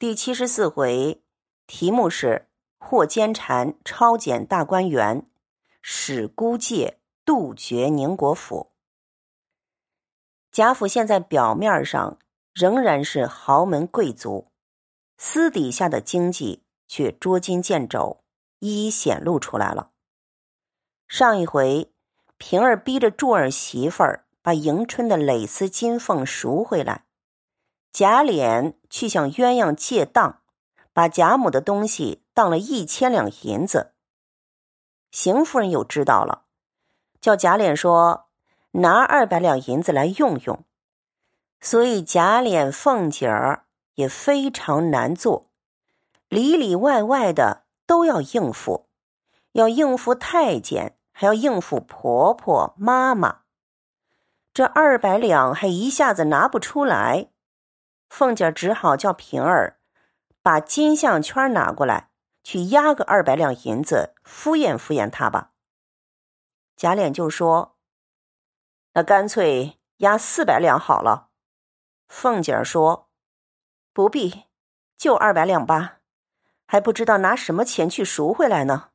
第七十四回，题目是“获奸蝉，抄检大观园，使孤介杜绝宁国府”。贾府现在表面上仍然是豪门贵族，私底下的经济却捉襟见肘，一一显露出来了。上一回，平儿逼着柱儿媳妇儿把迎春的蕾丝金凤赎回来。贾琏去向鸳鸯借当，把贾母的东西当了一千两银子。邢夫人又知道了，叫贾琏说拿二百两银子来用用。所以贾琏、凤姐儿也非常难做，里里外外的都要应付，要应付太监，还要应付婆婆妈妈。这二百两还一下子拿不出来。凤姐只好叫平儿把金项圈拿过来，去押个二百两银子，敷衍敷衍他吧。贾琏就说：“那干脆押四百两好了。”凤姐说：“不必，就二百两吧，还不知道拿什么钱去赎回来呢。”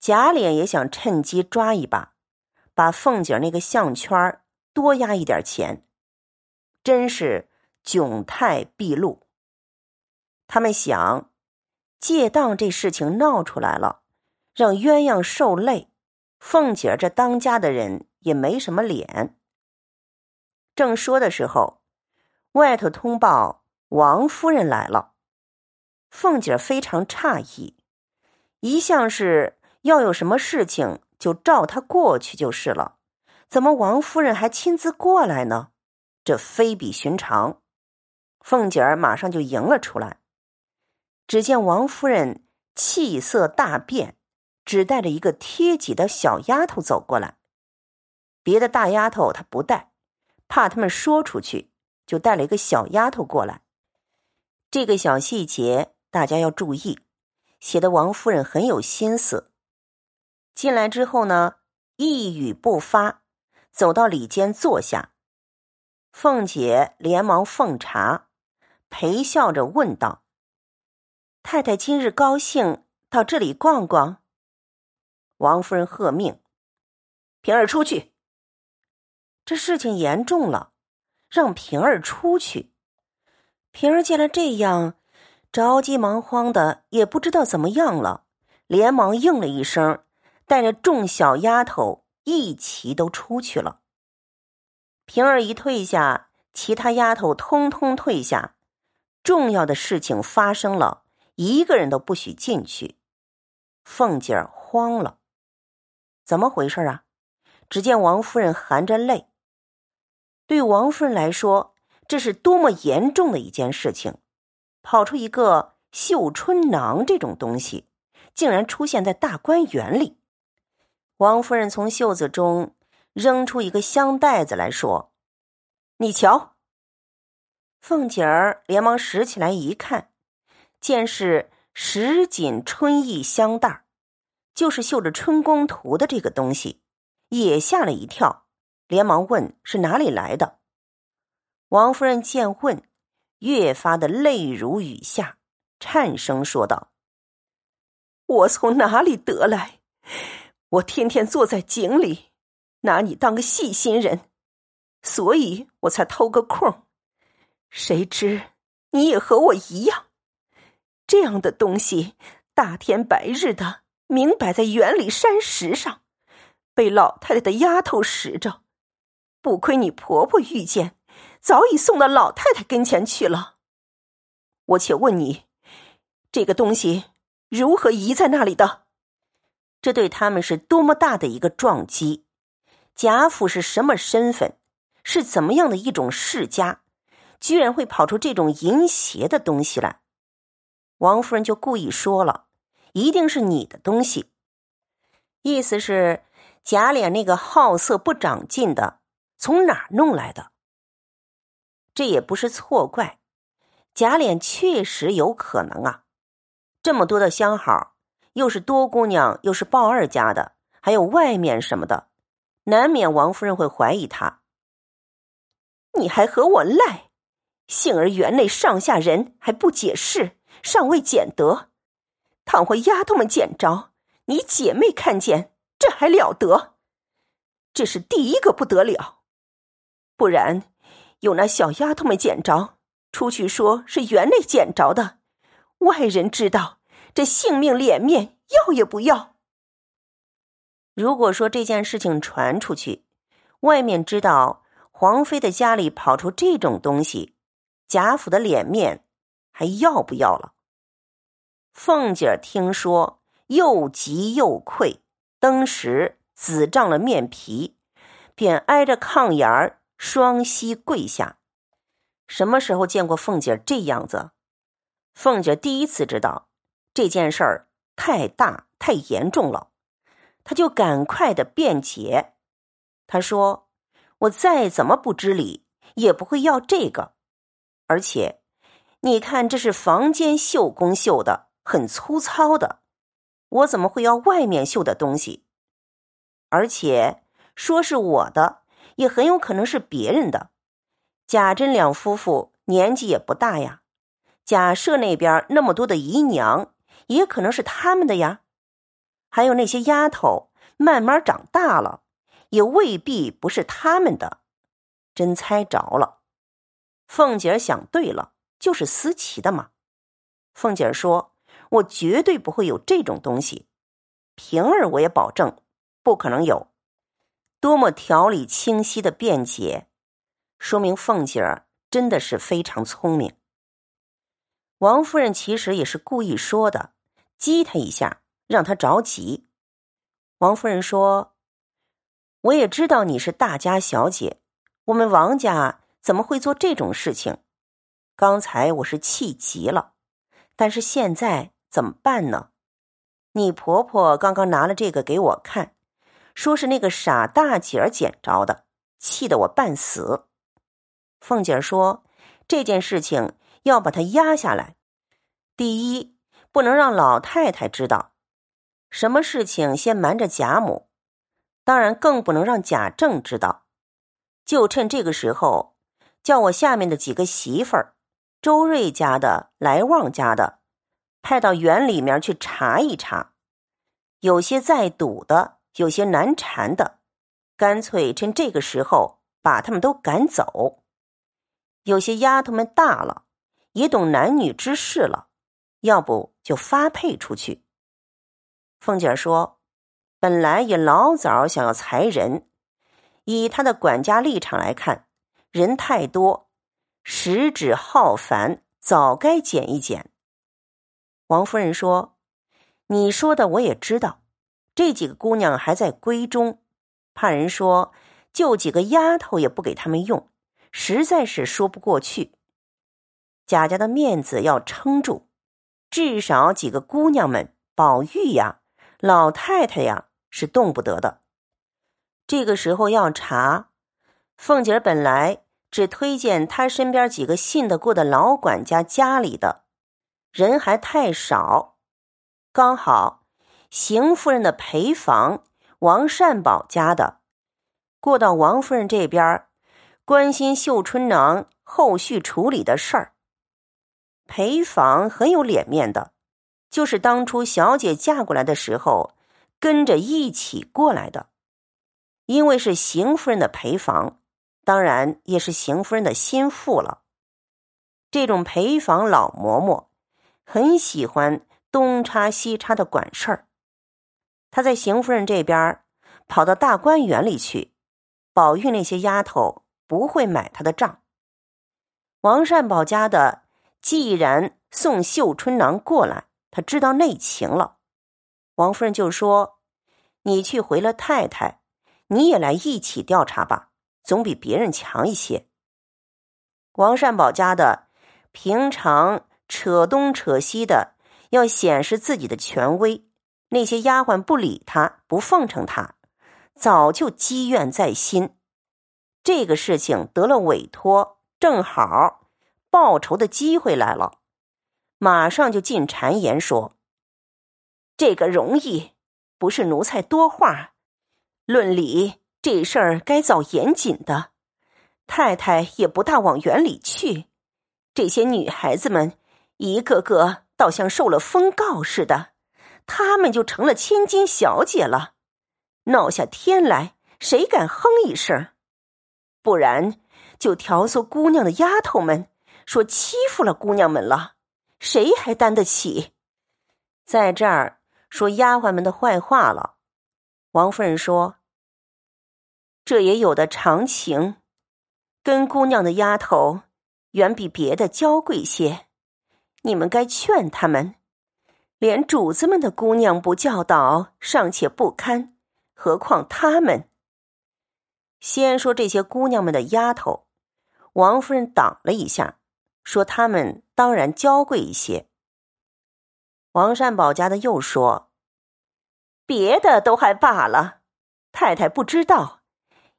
贾琏也想趁机抓一把，把凤姐那个项圈多押一点钱，真是。窘态毕露，他们想借当这事情闹出来了，让鸳鸯受累，凤姐这当家的人也没什么脸。正说的时候，外头通报王夫人来了，凤姐非常诧异，一向是要有什么事情就召她过去就是了，怎么王夫人还亲自过来呢？这非比寻常。凤姐儿马上就迎了出来，只见王夫人气色大变，只带着一个贴己的小丫头走过来，别的大丫头她不带，怕他们说出去，就带了一个小丫头过来。这个小细节大家要注意，写的王夫人很有心思。进来之后呢，一语不发，走到里间坐下，凤姐连忙奉茶。陪笑着问道：“太太今日高兴到这里逛逛。”王夫人喝命：“平儿出去。”这事情严重了，让平儿出去。平儿见了这样，着急忙慌的，也不知道怎么样了，连忙应了一声，带着众小丫头一齐都出去了。平儿一退下，其他丫头通通退下。重要的事情发生了，一个人都不许进去。凤姐儿慌了，怎么回事啊？只见王夫人含着泪。对王夫人来说，这是多么严重的一件事情！跑出一个绣春囊这种东西，竟然出现在大观园里。王夫人从袖子中扔出一个香袋子来说：“你瞧。”凤姐儿连忙拾起来一看，见是十锦春意香袋就是绣着春宫图的这个东西，也吓了一跳，连忙问是哪里来的。王夫人见问，越发的泪如雨下，颤声说道：“我从哪里得来？我天天坐在井里，拿你当个细心人，所以我才偷个空。”谁知你也和我一样，这样的东西大天白日的明摆在园里山石上，被老太太的丫头拾着，不亏你婆婆遇见，早已送到老太太跟前去了。我且问你，这个东西如何遗在那里的？这对他们是多么大的一个撞击！贾府是什么身份？是怎么样的一种世家？居然会跑出这种淫邪的东西来，王夫人就故意说了，一定是你的东西，意思是贾琏那个好色不长进的从哪儿弄来的？这也不是错怪，贾琏确实有可能啊，这么多的相好，又是多姑娘，又是鲍二家的，还有外面什么的，难免王夫人会怀疑他。你还和我赖？幸而园内上下人还不解释，尚未捡得。倘或丫头们捡着，你姐妹看见，这还了得？这是第一个不得了。不然，有那小丫头们捡着，出去说是园内捡着的，外人知道，这性命脸面要也不要。如果说这件事情传出去，外面知道皇妃的家里跑出这种东西，贾府的脸面还要不要了？凤姐儿听说，又急又愧，当时紫胀了面皮，便挨着炕沿儿。双膝跪下，什么时候见过凤姐儿这样子？凤姐第一次知道这件事儿太大太严重了，她就赶快的辩解。她说：“我再怎么不知礼，也不会要这个。而且，你看这是房间绣工绣的，很粗糙的，我怎么会要外面绣的东西？而且说是我的。”也很有可能是别人的。贾珍两夫妇年纪也不大呀，贾赦那边那么多的姨娘，也可能是他们的呀。还有那些丫头慢慢长大了，也未必不是他们的。真猜着了。凤姐儿想对了，就是思琪的嘛。凤姐儿说：“我绝对不会有这种东西。”平儿，我也保证，不可能有。多么条理清晰的辩解，说明凤姐儿真的是非常聪明。王夫人其实也是故意说的，激他一下，让他着急。王夫人说：“我也知道你是大家小姐，我们王家怎么会做这种事情？刚才我是气急了，但是现在怎么办呢？你婆婆刚刚拿了这个给我看。”说是那个傻大姐儿捡着的，气得我半死。凤姐儿说：“这件事情要把它压下来，第一不能让老太太知道，什么事情先瞒着贾母，当然更不能让贾政知道。就趁这个时候，叫我下面的几个媳妇儿，周瑞家的、来旺家的，派到园里面去查一查，有些在赌的。”有些难缠的，干脆趁这个时候把他们都赶走。有些丫头们大了，也懂男女之事了，要不就发配出去。凤姐说：“本来也老早想要裁人，以她的管家立场来看，人太多，食指好烦，早该减一减。”王夫人说：“你说的我也知道。”这几个姑娘还在闺中，怕人说就几个丫头也不给他们用，实在是说不过去。贾家的面子要撑住，至少几个姑娘们，宝玉呀、老太太呀是动不得的。这个时候要查，凤姐本来只推荐他身边几个信得过的老管家家里的人还太少，刚好。邢夫人的陪房，王善保家的，过到王夫人这边，关心绣春囊后续处理的事儿。陪房很有脸面的，就是当初小姐嫁过来的时候，跟着一起过来的。因为是邢夫人的陪房，当然也是邢夫人的心腹了。这种陪房老嬷嬷，很喜欢东插西插的管事儿。他在邢夫人这边跑到大观园里去，宝玉那些丫头不会买他的账。王善保家的既然送绣春囊过来，他知道内情了。王夫人就说：“你去回了太太，你也来一起调查吧，总比别人强一些。”王善保家的平常扯东扯西的，要显示自己的权威。那些丫鬟不理他，不奉承他，早就积怨在心。这个事情得了委托，正好报仇的机会来了，马上就进谗言说：“这个容易，不是奴才多话。论理，这事儿该早严谨的。太太也不大往园里去，这些女孩子们一个个倒像受了封告似的，她们就成了千金小姐了。闹下天来，谁敢哼一声？不然就挑唆姑娘的丫头们说欺负了姑娘们了，谁还担得起？在这儿说丫鬟们的坏话了。王夫人说：“这也有的常情。”跟姑娘的丫头远比别的娇贵些，你们该劝他们。连主子们的姑娘不教导尚且不堪，何况他们？先说这些姑娘们的丫头，王夫人挡了一下，说他们当然娇贵一些。王善保家的又说：“别的都还罢了，太太不知道，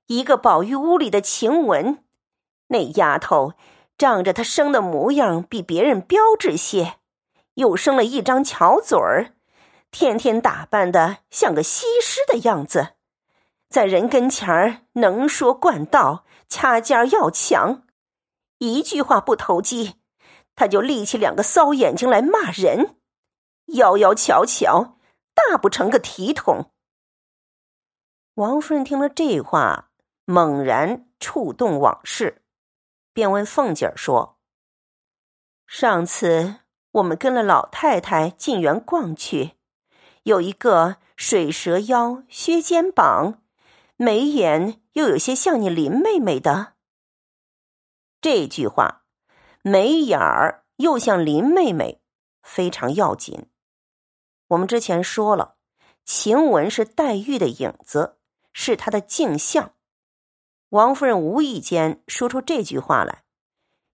一个宝玉屋里的晴雯。”那丫头仗着她生的模样比别人标致些，又生了一张巧嘴儿，天天打扮的像个西施的样子，在人跟前儿能说惯道，掐尖儿要强，一句话不投机，他就立起两个骚眼睛来骂人，妖妖巧巧，大不成个体统。王夫人听了这话，猛然触动往事。便问凤姐儿说：“上次我们跟了老太太进园逛去，有一个水蛇腰、削肩膀，眉眼又有些像你林妹妹的。这句话，眉眼儿又像林妹妹，非常要紧。我们之前说了，晴雯是黛玉的影子，是她的镜像。”王夫人无意间说出这句话来，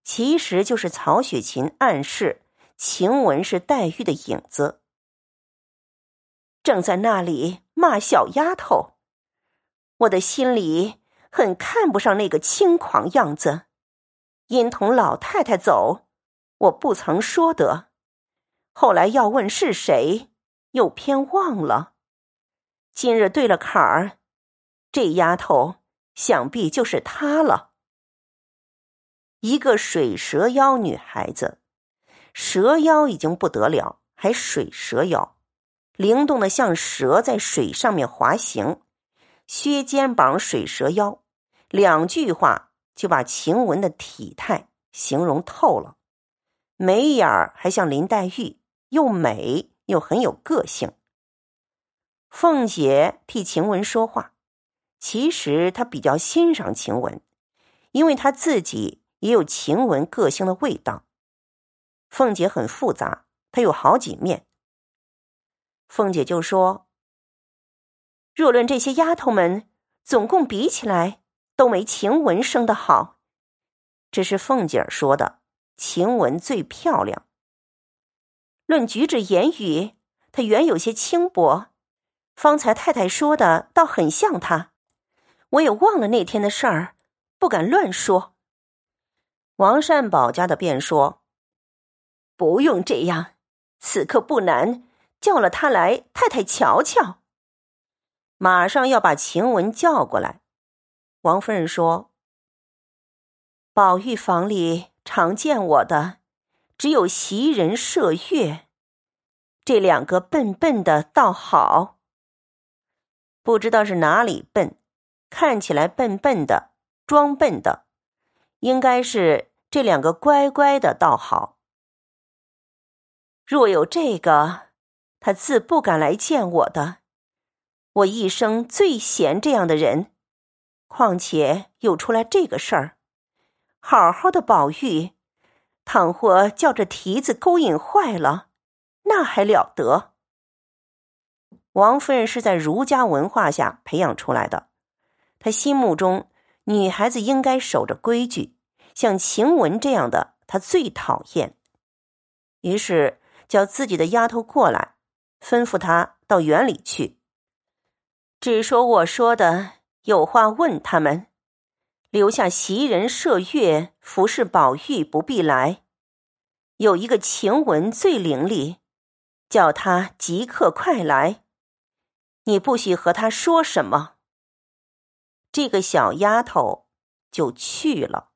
其实就是曹雪芹暗示晴雯是黛玉的影子。正在那里骂小丫头，我的心里很看不上那个轻狂样子。因同老太太走，我不曾说得。后来要问是谁，又偏忘了。今日对了坎儿，这丫头。想必就是她了。一个水蛇腰女孩子，蛇腰已经不得了，还水蛇腰，灵动的像蛇在水上面滑行。削肩膀，水蛇腰，两句话就把晴雯的体态形容透了。眉眼儿还像林黛玉，又美又很有个性。凤姐替晴雯说话。其实他比较欣赏晴雯，因为他自己也有晴雯个性的味道。凤姐很复杂，她有好几面。凤姐就说：“若论这些丫头们，总共比起来，都没晴雯生的好。这是凤姐儿说的，晴雯最漂亮。论举止言语，她原有些轻薄。方才太太说的，倒很像她。”我也忘了那天的事儿，不敢乱说。王善保家的便说：“不用这样，此刻不难，叫了他来，太太瞧瞧。”马上要把晴雯叫过来。王夫人说：“宝玉房里常见我的，只有袭人、麝月，这两个笨笨的倒好。不知道是哪里笨。”看起来笨笨的，装笨的，应该是这两个乖乖的倒好。若有这个，他自不敢来见我的。我一生最嫌这样的人，况且又出来这个事儿，好好的宝玉，倘或叫这蹄子勾引坏了，那还了得？王夫人是在儒家文化下培养出来的。他心目中，女孩子应该守着规矩，像晴雯这样的，他最讨厌。于是叫自己的丫头过来，吩咐她到园里去。只说我说的，有话问他们，留下袭人、麝月服侍宝玉，不必来。有一个晴雯最伶俐，叫他即刻快来。你不许和他说什么。这个小丫头就去了。